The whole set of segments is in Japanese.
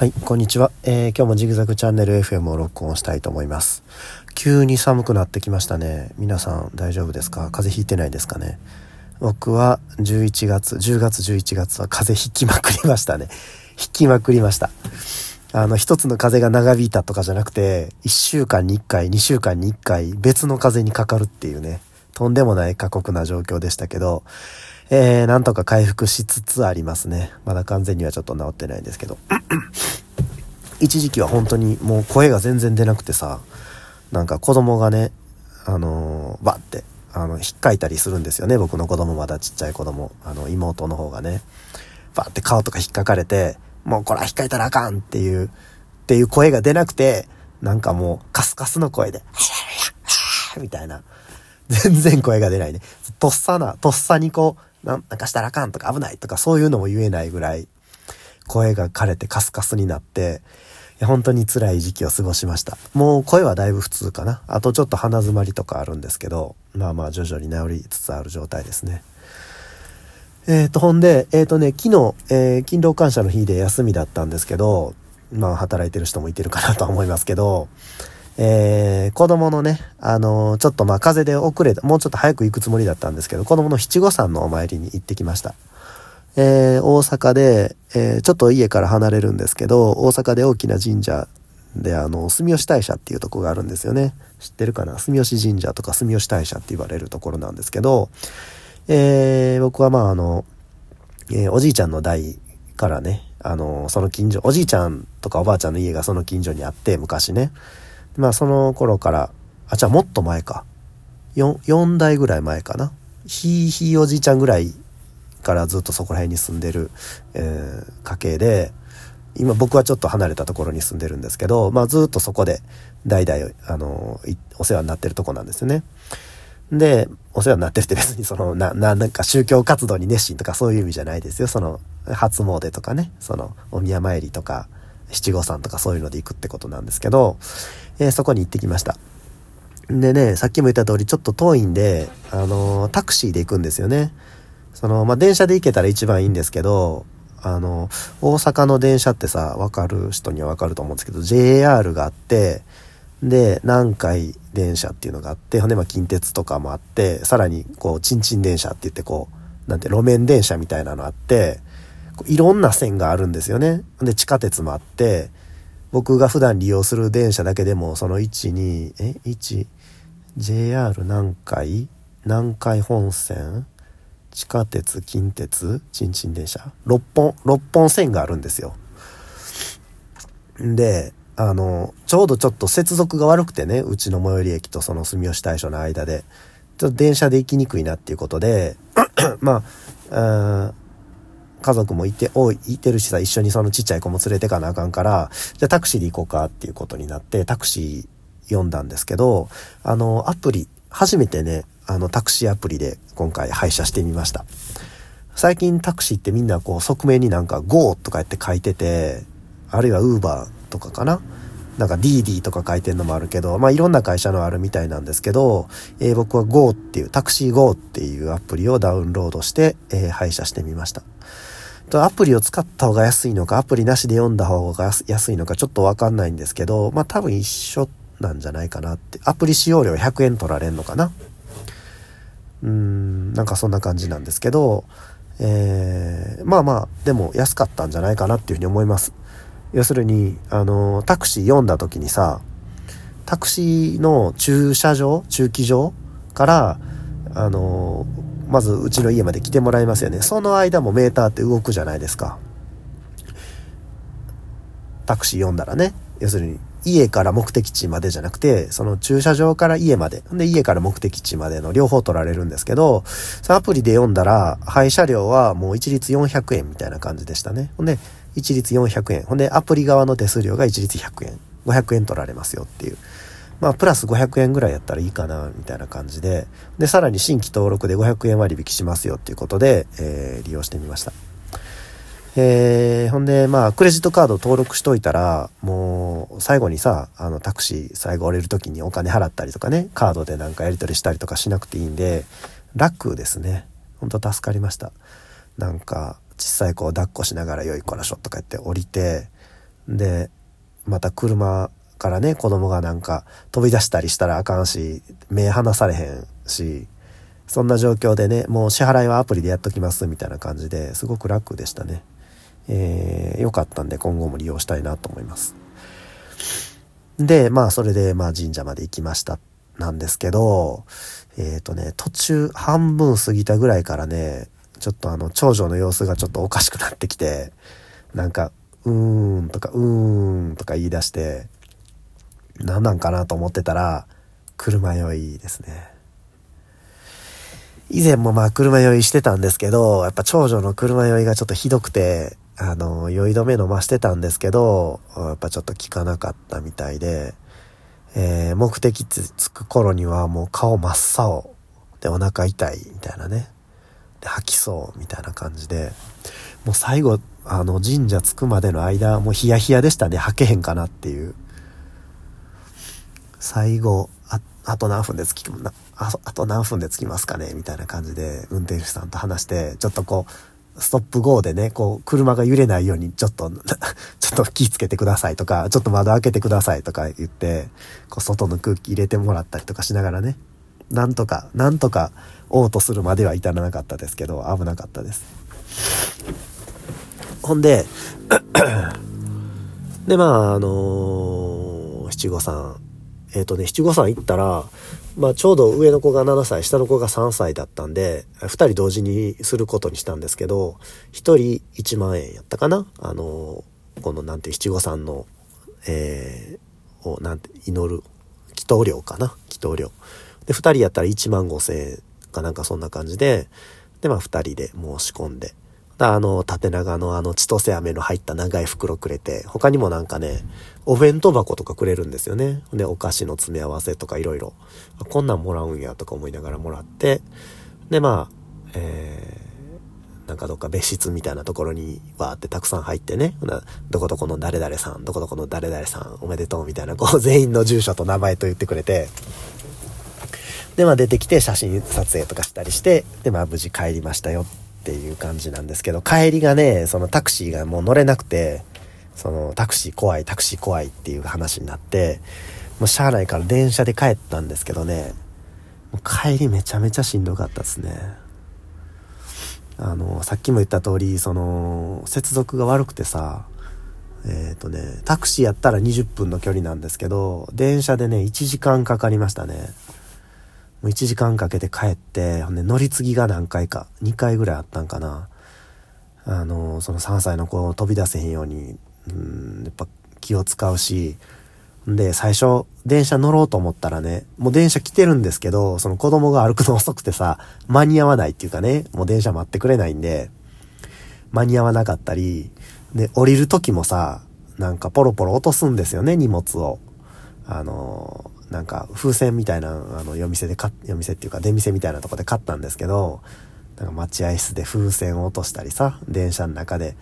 はい、こんにちは。えー今日もジグザグチャンネル FM を録音したいと思います。急に寒くなってきましたね。皆さん大丈夫ですか？風邪ひいてないですかね？僕は11月、10月11月は風邪ひきまくりましたね。ひきまくりました。あの、一つの風邪が長引いたとかじゃなくて、1週間に1回、2週間に1回、別の風邪にかかるっていうね、とんでもない過酷な状況でしたけど、えー、なんとか回復しつつありますね。まだ完全にはちょっと治ってないんですけど。一時期は本当にもう声が全然出なくてさ、なんか子供がね、あのーバッて、あの、ひっかいたりするんですよね。僕の子供まだちっちゃい子供。あの、妹の方がね。バッて顔とか引っかかれて、もうこれは引っかいたらあかんっていう、っていう声が出なくて、なんかもうカスカスの声で、みたいな。全然声が出ないね。とっさな、とっさにこう、なんなんかしたらあかんとか危ないとかそういうのも言えないぐらい、声が枯れてカスカスになって、本当に辛い時期を過ごしました。もう声はだいぶ普通かな。あとちょっと鼻詰まりとかあるんですけど、まあまあ徐々に治りつつある状態ですね。えっ、と、ほんで、えっ、とね、昨日、えー勤労感謝の日で休みだったんですけど、まあ働いてる人もいてるかなとは思いますけど、えー子供のね、あのーちょっとまあ風邪で遅れた、もうちょっと早く行くつもりだったんですけど、子供の七五三のお参りに行ってきました。えー大阪で、えーちょっと家から離れるんですけど、大阪で大きな神社で、あの、住吉大社っていうとこがあるんですよね。知ってるかな？住吉神社とか住吉大社って言われるところなんですけど、えー僕はまああの、えーおじいちゃんの代からね、あの、その近所、おじいちゃんとかおばあちゃんの家がその近所にあって、昔ね。まあその頃から、あ、じゃあもっと前か。4、4代ぐらい前かな。ひいひいおじいちゃんぐらいからずっとそこら辺に住んでる、えー家系で、今僕はちょっと離れたところに住んでるんですけど、まあずっとそこで代々、あの、お世話になってるとこなんですよね。で、お世話になってるって別に その、な、な、なんか宗教活動に熱心とかそういう意味じゃないですよ。その、初詣とかね、その、お宮参りとか、七五三とかそういうので行くってことなんですけど、えーそこに行ってきました。でね、さっきも言った通りちょっと遠いんで、あのータクシーで行くんですよね。その、まあ、電車で行けたら一番いいんですけど、あの、大阪の電車ってさ、わかる人にはわかると思うんですけど、JR があって、で、南海電車っていうのがあって、ほんで、ま、近鉄とかもあって、さらに、こう、ちんちん電車って言って、こう、なんて、路面電車みたいなのあって、いろんな線があるんですよね。で、地下鉄もあって、僕が普段利用する電車だけでも、その1、2、え、1、JR 南海南海本線？地下鉄、近鉄、ちんちん電車 ?6 本、6本線があるんですよ。で、あの、ちょうどちょっと接続が悪くてね、うちの最寄り駅とその住吉大社の間で、ちょっと電車で行きにくいなっていうことで、まあ、あ家族もいて、おい、いてるしさ、一緒にそのちっちゃい子も連れてかなあかんから、じゃあタクシーで行こうかっていうことになって、タクシー読んだんですけど、あの、アプリ、初めてね、あの、タクシーアプリで今回配車してみました。最近タクシーってみんなこう側面になんか GO とかやって書いてて、あるいは Uber とかかな？なんか DD とか書いてんのもあるけど、まあいろんな会社のあるみたいなんですけど、えー僕は GO っていう、タクシー GO っていうアプリをダウンロードして、えー配車してみました。とアプリを使った方が安いのか、アプリなしで読んだ方が安いのかちょっとわかんないんですけど、まあ多分一緒なんじゃないかなって。アプリ使用料100円取られんのかなうーん、なんかそんな感じなんですけど、えーまあまあ、でも安かったんじゃないかなっていうふうに思います。要するに、あの、タクシー読んだ時にさ、タクシーの駐車場、駐機場から、あの、まずうちの家まで来てもらいますよね。その間もメーターって動くじゃないですか。タクシー読んだらね。要するに、家から目的地までじゃなくて、その駐車場から家まで。で、家から目的地までの両方取られるんですけど、そのアプリで読んだら、配車料はもう一律400円みたいな感じでしたね。ほんで、一律400円。ほんで、アプリ側の手数料が一律100円。500円取られますよっていう。まあ、プラス500円ぐらいやったらいいかな、みたいな感じで。で、さらに新規登録で500円割引しますよっていうことで、えー利用してみました。えーほんで、まあ、クレジットカード登録しといたら、もう、最後にさ、あの、タクシー最後降りるときにお金払ったりとかね、カードでなんかやり取りしたりとかしなくていいんで、楽ですね。ほんと助かりました。なんか、小さい子を抱っこしながらよいこらしょとか言って降りて、で、また車からね、子供がなんか飛び出したりしたらあかんし、目離されへんし、そんな状況でね、もう支払いはアプリでやっときますみたいな感じですごく楽でしたね。えー、よかったんで今後も利用したいなと思います。で、まあそれでまあ神社まで行きましたなんですけど、えっ、ー、とね、途中半分過ぎたぐらいからね、ちょっとあの長女の様子がちょっとおかしくなってきて、なんか、うーんとか、うーんとか言い出して、何なんかなと思ってたら、車酔いですね。以前もまあ車酔いしてたんですけど、やっぱ長女の車酔いがちょっとひどくて、あの、酔い止め飲ましてたんですけど、やっぱちょっと効かなかったみたいで、えー、目的地着く頃にはもう顔真っ青でお腹痛いみたいなね。で、吐きそうみたいな感じで、もう最後、あの、神社着くまでの間、もうヒヤヒヤでしたね。吐けへんかなっていう。最後、あ、あと何分で着き、ああと何分で着きますかね？みたいな感じで、運転手さんと話して、ちょっとこう、ストップ GO でね、こう、車が揺れないように、ちょっと、ちょっと気つけてくださいとか、ちょっと窓開けてくださいとか言って、こう、外の空気入れてもらったりとかしながらね、なんとか、なんとか、嘔吐するまでは至らなかったですけど、危なかったです。ほんで、で、まあ、あのー、七五三、えっ、ー、とね、七五三行ったら、まあ、ちょうど上の子が7歳、下の子が3歳だったんで、2人同時にすることにしたんですけど、1人1万円やったかな？あの、このなんて、七五三の、えー、を、なんて、祈る、祈祷料かな？祈祷料。で、2人やったら1万5千円かなんかそんな感じで、で、まあ、2人で申し込んで、あの、縦長のあの、千歳飴の入った長い袋くれて、他にもなんかね、お弁当箱とかくれるんですよね。で、お菓子の詰め合わせとかいろいろ。こんなんもらうんやとか思いながらもらって、で、まあ、えー、なんかどっか別室みたいなところにわーってたくさん入ってね、どこどこの誰々さん、どこどこの誰々さん、おめでとうみたいな、こう 全員の住所と名前と言ってくれて、で、まあ出てきて写真撮影とかしたりして、で、まあ無事帰りましたよっていう感じなんですけど、帰りがね、そのタクシーがもう乗れなくて、そのタクシー怖い、タクシー怖いっていう話になって、もうしゃあないから電車で帰ったんですけどね、もう帰りめちゃめちゃしんどかったですね。あの、さっきも言った通り、その、接続が悪くてさ、えっ、ー、とね、タクシーやったら20分の距離なんですけど、電車でね、1時間かかりましたね。もう1時間かけて帰って、ほんで乗り継ぎが何回か、2回ぐらいあったんかな。あの、その3歳の子を飛び出せへんように、うん、やっぱ気を使うし、で、最初、電車乗ろうと思ったらね、もう電車来てるんですけど、その子供が歩くの遅くてさ、間に合わないっていうかね、もう電車待ってくれないんで、間に合わなかったり、で、降りる時もさ、なんかポロポロ落とすんですよね、荷物を。あの、なんか風船みたいな、あの、夜店で買夜店っていうか出店みたいなとこで買ったんですけど、なんか待合室で風船を落としたりさ、電車の中で、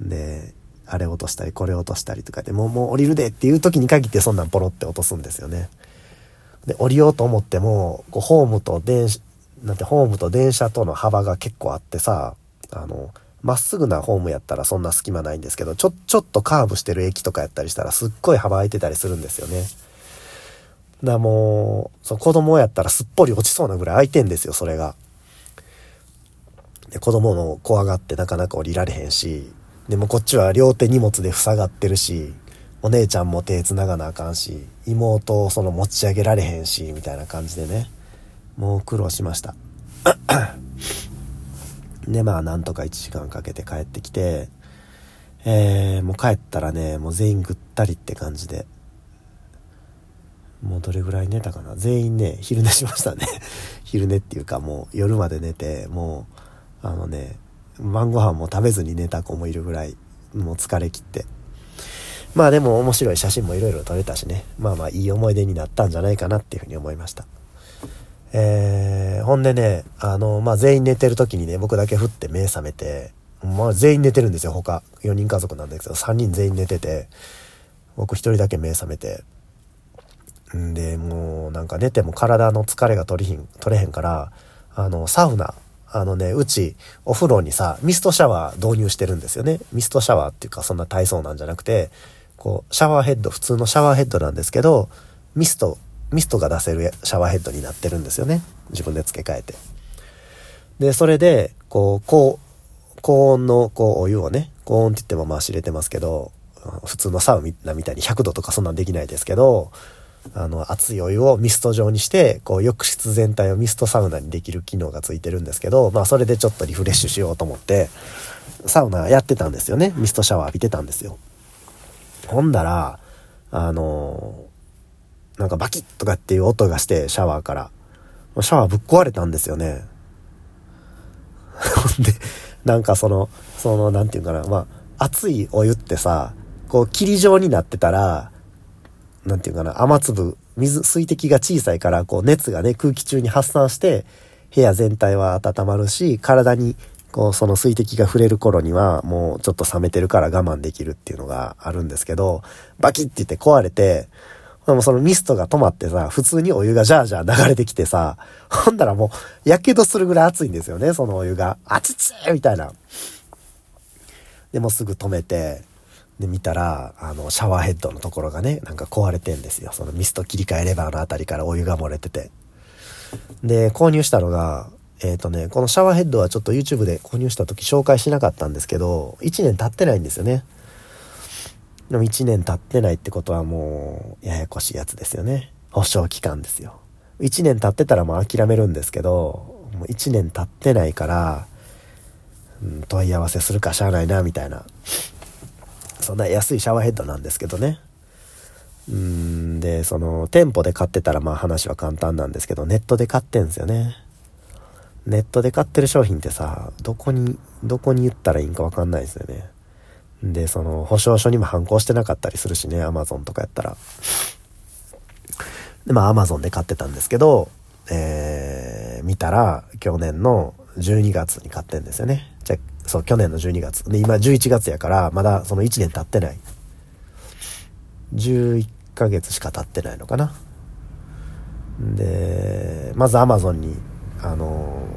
で、あれ落としたり、これ落としたりとかで、もう、もう降りるでっていう時に限ってそんなんポロって落とすんですよね。で、降りようと思っても、こう、ホームと電車、なんてホームと電車との幅が結構あってさ、あの、まっすぐなホームやったらそんな隙間ないんですけど、ちょ、ちょっとカーブしてる駅とかやったりしたらすっごい幅空いてたりするんですよね。だもう、そ子供やったらすっぽり落ちそうなぐらい空いてんですよ、それが。で、子供の怖がってなかなか降りられへんし、でもこっちは両手荷物で塞がってるし、お姉ちゃんも手繋がなあかんし、妹をその持ち上げられへんし、みたいな感じでね、もう苦労しました。で、まあ、なんとか1時間かけて帰ってきて、えー、もう帰ったらね、もう全員ぐったりって感じで、もうどれぐらい寝たかな全員ね、昼寝しましたね 昼寝っていうかもう夜まで寝て、もう、あのね、晩ご飯も食べずに寝た子もいるぐらい、もう疲れ切って。まあでも面白い写真もいろいろ撮れたしね、まあまあいい思い出になったんじゃないかなっていうふうに思いました。えー、ほんでね、あの、まあ全員寝てる時にね、僕だけ振って目覚めて、まあ全員寝てるんですよ、他。4人家族なんですけど、3人全員寝てて、僕1人だけ目覚めて、んで、もうなんか寝ても体の疲れが取りひん、取れへんから、あの、サウナ、あのね、うちお風呂にさ、ミストシャワー導入してるんですよね。ミストシャワーっていうかそんな体操なんじゃなくて、こう、シャワーヘッド、普通のシャワーヘッドなんですけど、ミスト、ミストが出せるシャワーヘッドになってるんですよね。自分で付け替えて。で、それで、こう、こう、高温の、こう、お湯をね、高温って言ってもまあ知れてますけど、普通のサウナみたいに100度とかそんなんできないですけど、あの、熱いお湯をミスト状にして、こう、浴室全体をミストサウナにできる機能がついてるんですけど、まあ、それでちょっとリフレッシュしようと思って、サウナやってたんですよね。ミストシャワー浴びてたんですよ。ほんだら、あの、なんかバキッとかっていう音がして、シャワーから。シャワーぶっ壊れたんですよね。ほ んで、なんかその、その、なんていうかな、まあ、熱いお湯ってさ、こう、霧状になってたら、なんていうかな、雨粒、水、水滴が小さいから、こう、熱がね、空気中に発散して、部屋全体は温まるし、体に、こう、その水滴が触れる頃には、もうちょっと冷めてるから我慢できるっていうのがあるんですけど、バキッて言って壊れて、でもそのミストが止まってさ、普通にお湯がジャージャー流れてきてさ、ほんだらもう、やけどするぐらい熱いんですよね、そのお湯が。熱つみたいな。でもすぐ止めて、で見たら、あの、シャワーヘッドのところがね、なんか壊れてんですよ。そのミスト切り替えレバーのあたりからお湯が漏れてて。で、購入したのが、えっ、ー、とね、このシャワーヘッドはちょっと YouTube で購入した時紹介しなかったんですけど、1年経ってないんですよね。でも1年経ってないってことはもう、ややこしいやつですよね。保証期間ですよ。1年経ってたらもう諦めるんですけど、もう1年経ってないから、うん、問い合わせするかしゃあないな、みたいな。そんな安いシャワーヘッドなんですけどね。うんで、その、店舗で買ってたらまあ話は簡単なんですけど、ネットで買ってんすよね。ネットで買ってる商品ってさ、どこに、どこに言ったらいいんかわかんないですよね。で、その、保証書にも反抗してなかったりするしね、アマゾンとかやったら。で、まあ、アマゾンで買ってたんですけど、えー、見たら、去年の12月に買ってんですよね。じゃそう、去年の12月。で、今11月やから、まだその1年経ってない。11ヶ月しか経ってないのかな。で、まずアマゾンに、あの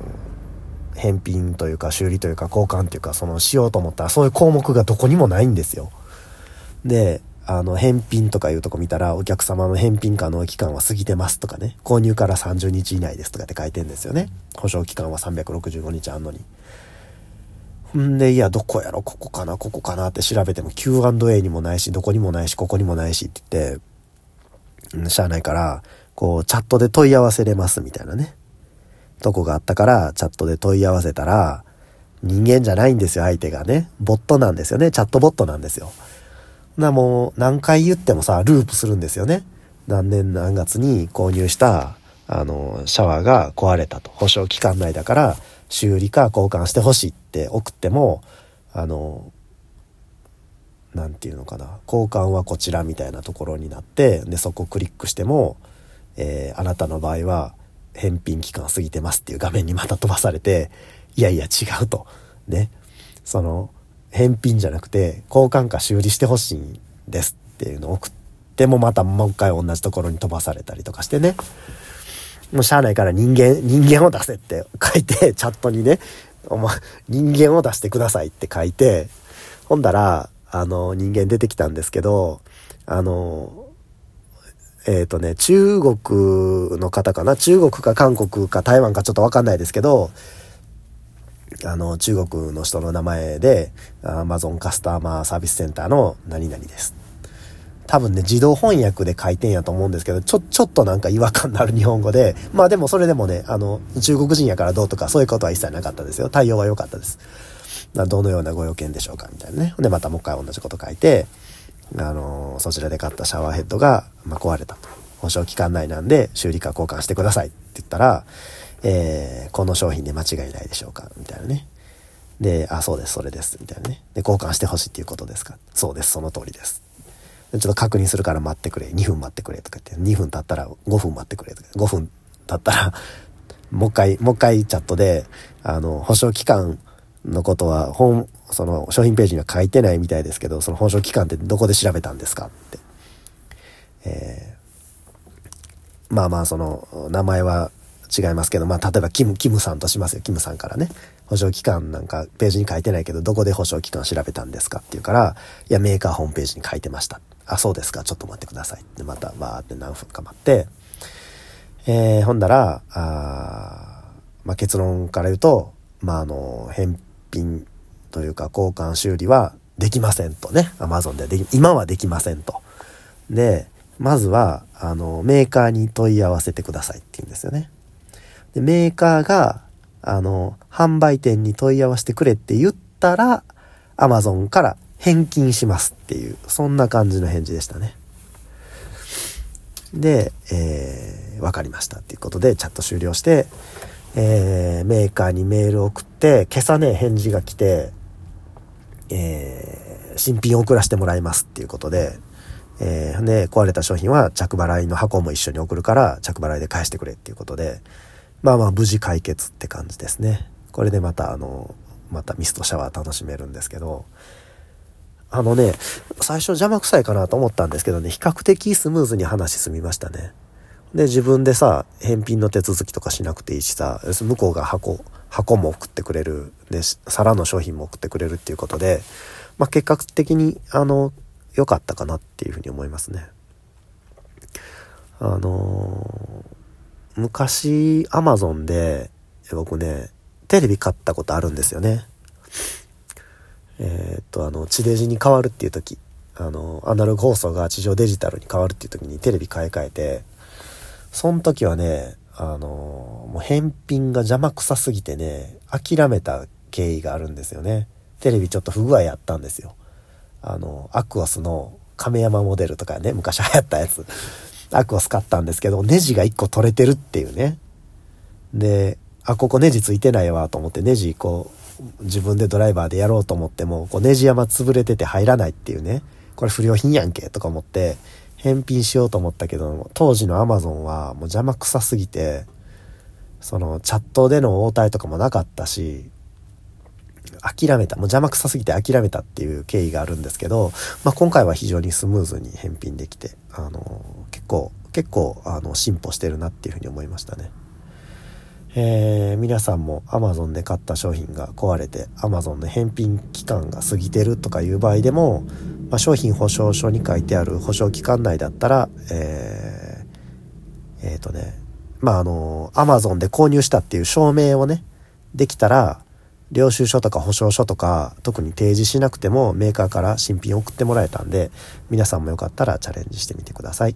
返品というか修理というか交換というかそのしようと思ったらそういう項目がどこにもないんですよ。で、あの、返品とかいうとこ見たら、お客様の返品可能期間は過ぎてますとかね、購入から30日以内ですとかって書いてんですよね。保証期間は365日あんのに。んで、いや、どこやろ、ここかな、ここかな？って調べても Q&A にもないし、どこにもないし、ここにもないしって言って、うん、しゃあないから、こう、チャットで問い合わせれますみたいなね。とこがあったから、チャットで問い合わせたら、人間じゃないんですよ、相手がね。ボットなんですよね。チャットボットなんですよ。な、もう、何回言ってもさ、ループするんですよね。何年何月に購入した、あの、シャワーが壊れたと。保証期間内だから、修理か交換してほしいって送っても、あの、なんていうのかな。交換はこちらみたいなところになって、で、そこをクリックしても、えー、あなたの場合は、返品期間過ぎてますっていう画面にまた飛ばされて、いやいや違うと。ね。その、返品じゃなくて、交換か修理してほしいんですっていうのを送ってもまたもう一回同じところに飛ばされたりとかしてね。もうしゃあないから人間、人間を出せって書いて、チャットにね、お前、人間を出してくださいって書いて、ほんだら、あの、人間出てきたんですけど、あの、えっ、ー、とね、中国の方かな？中国か韓国か台湾かちょっとわかんないですけど、あの、中国の人の名前で、アマゾンカスタマーサービスセンターの何々です。多分ね、自動翻訳で書いてんやと思うんですけど、ちょ、ちょっとなんか違和感のある日本語で、まあでもそれでもね、あの、中国人やからどうとかそういうことは一切なかったですよ。対応は良かったです。どのようなご用件でしょうかみたいなね。で、またもう一回同じこと書いて、あの、そちらで買ったシャワーヘッドが、まあ、壊れたと。保証期間内なんで修理か交換してくださいって言ったら、えー、この商品で間違いないでしょうかみたいなね。で、あ、そうです、それです、みたいなね。で、交換してほしいっていうことですかそうです、その通りです。ちょっと確認するから待ってくれ、2分待ってくれとか言って、2分経ったら5分待ってくれとか、5分経ったら もう一回、もう一回チャットで、あの、保証期間のことは、本、その商品ページには書いてないみたいですけど、その保証期間ってどこで調べたんですか？って。えー、まあまあ、その、名前は違いますけど、まあ、例えば、キム、キムさんとしますよ。キムさんからね。保証期間なんかページに書いてないけど、どこで保証期間調べたんですかって言うから、いや、メーカーホームページに書いてました。あ、そうですか、ちょっと待ってください。で、また、バーって何分か待って、えー、ほんだら、あまあ、結論から言うと、まあ、あの、返品というか交換修理はできませんとね。アマゾンででき、今はできませんと。で、まずは、あの、メーカーに問い合わせてくださいって言うんですよね。で、メーカーが、あの、販売店に問い合わせてくれって言ったら、アマゾンから返金しますっていう、そんな感じの返事でしたね。で、えー、わかりましたっていうことでチャット終了して、えー、メーカーにメール送って、今朝ね、返事が来て、えー、新品を送らせてもらいますっていうことで、えー、で、壊れた商品は着払いの箱も一緒に送るから着払いで返してくれっていうことで、まあまあ無事解決って感じですね。これでまたあの、またミストシャワー楽しめるんですけど、あのね、最初邪魔くさいかなと思ったんですけどね、比較的スムーズに話進みましたね。で、自分でさ、返品の手続きとかしなくていいしさ、向こうが箱、箱も送ってくれる、で、皿の商品も送ってくれるっていうことで、まあ、結果的に、あの、良かったかなっていうふうに思いますね。あのー、昔、アマゾンで、僕ね、テレビ買ったことあるんですよね。えー、っと、あの、地デジに変わるっていう時、あの、アナログ放送が地上デジタルに変わるっていう時にテレビ買い替えて、その時はね、あの、もう返品が邪魔くさすぎてね、諦めた経緯があるんですよね。テレビちょっと不具合やったんですよ。あの、アクオスの亀山モデルとかね、昔流行ったやつ。アクオス買ったんですけど、ネジが1個取れてるっていうね。で、あ、ここネジついてないわと思ってネジこう、自分でドライバーでやろうと思っても、こうネジ山潰れてて入らないっていうね。これ不良品やんけとか思って、返品しようと思ったけど、当時の Amazon はもう邪魔くさすぎて、そのチャットでの応対とかもなかったし、諦めた。もう邪魔くさすぎて諦めたっていう経緯があるんですけど、まあ、今回は非常にスムーズに返品できて、あの、結構、結構、あの、進歩してるなっていうふうに思いましたね。えー、皆さんも Amazon で買った商品が壊れて Amazon の返品期間が過ぎてるとかいう場合でも、まあ、商品保証書に書いてある保証期間内だったら、えー、えっ、ー、とね、まあ、あの、Amazon で購入したっていう証明をね、できたら、領収書とか保証書とか特に提示しなくてもメーカーから新品送ってもらえたんで皆さんもよかったらチャレンジしてみてください。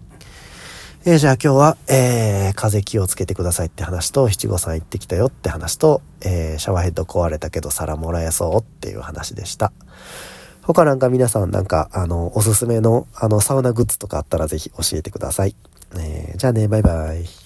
えー、じゃあ今日は、えー、風気をつけてくださいって話と七五三行ってきたよって話と、えー、シャワーヘッド壊れたけど皿もらえそうっていう話でした。他なんか皆さんなんかあのおすすめのあのサウナグッズとかあったらぜひ教えてください。えー、じゃあねバイバイ。